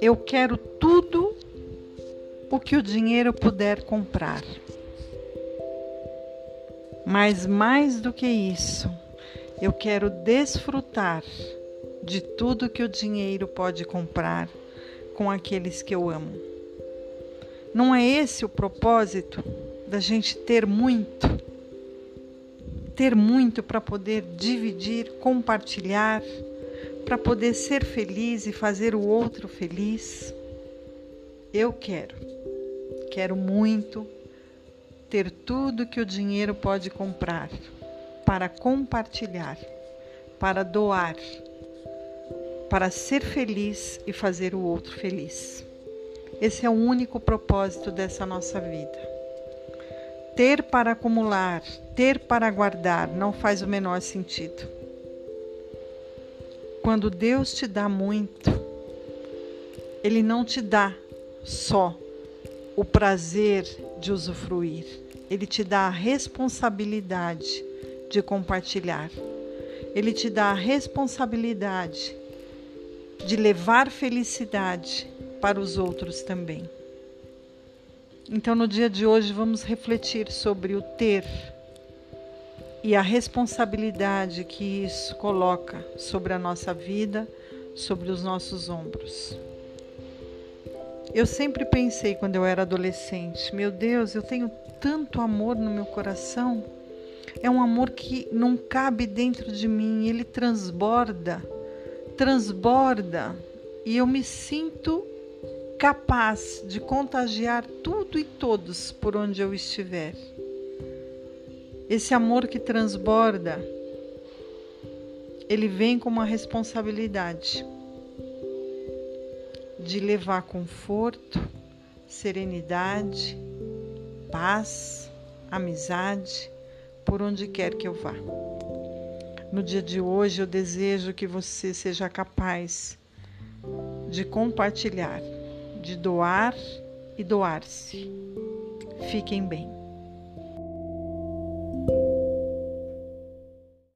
Eu quero tudo o que o dinheiro puder comprar. Mas mais do que isso, eu quero desfrutar de tudo que o dinheiro pode comprar com aqueles que eu amo. Não é esse o propósito da gente ter muito? Ter muito para poder dividir, compartilhar, para poder ser feliz e fazer o outro feliz? Eu quero, quero muito ter tudo que o dinheiro pode comprar para compartilhar, para doar, para ser feliz e fazer o outro feliz. Esse é o único propósito dessa nossa vida. Ter para acumular, ter para guardar não faz o menor sentido. Quando Deus te dá muito, Ele não te dá só o prazer de usufruir, Ele te dá a responsabilidade de compartilhar. Ele te dá a responsabilidade de levar felicidade para os outros também. Então, no dia de hoje, vamos refletir sobre o ter e a responsabilidade que isso coloca sobre a nossa vida, sobre os nossos ombros. Eu sempre pensei quando eu era adolescente, meu Deus, eu tenho tanto amor no meu coração. É um amor que não cabe dentro de mim, ele transborda, transborda, e eu me sinto capaz de contagiar tudo e todos por onde eu estiver. Esse amor que transborda, ele vem com uma responsabilidade de levar conforto, serenidade, paz, amizade por onde quer que eu vá. No dia de hoje, eu desejo que você seja capaz de compartilhar de doar e doar-se. Fiquem bem.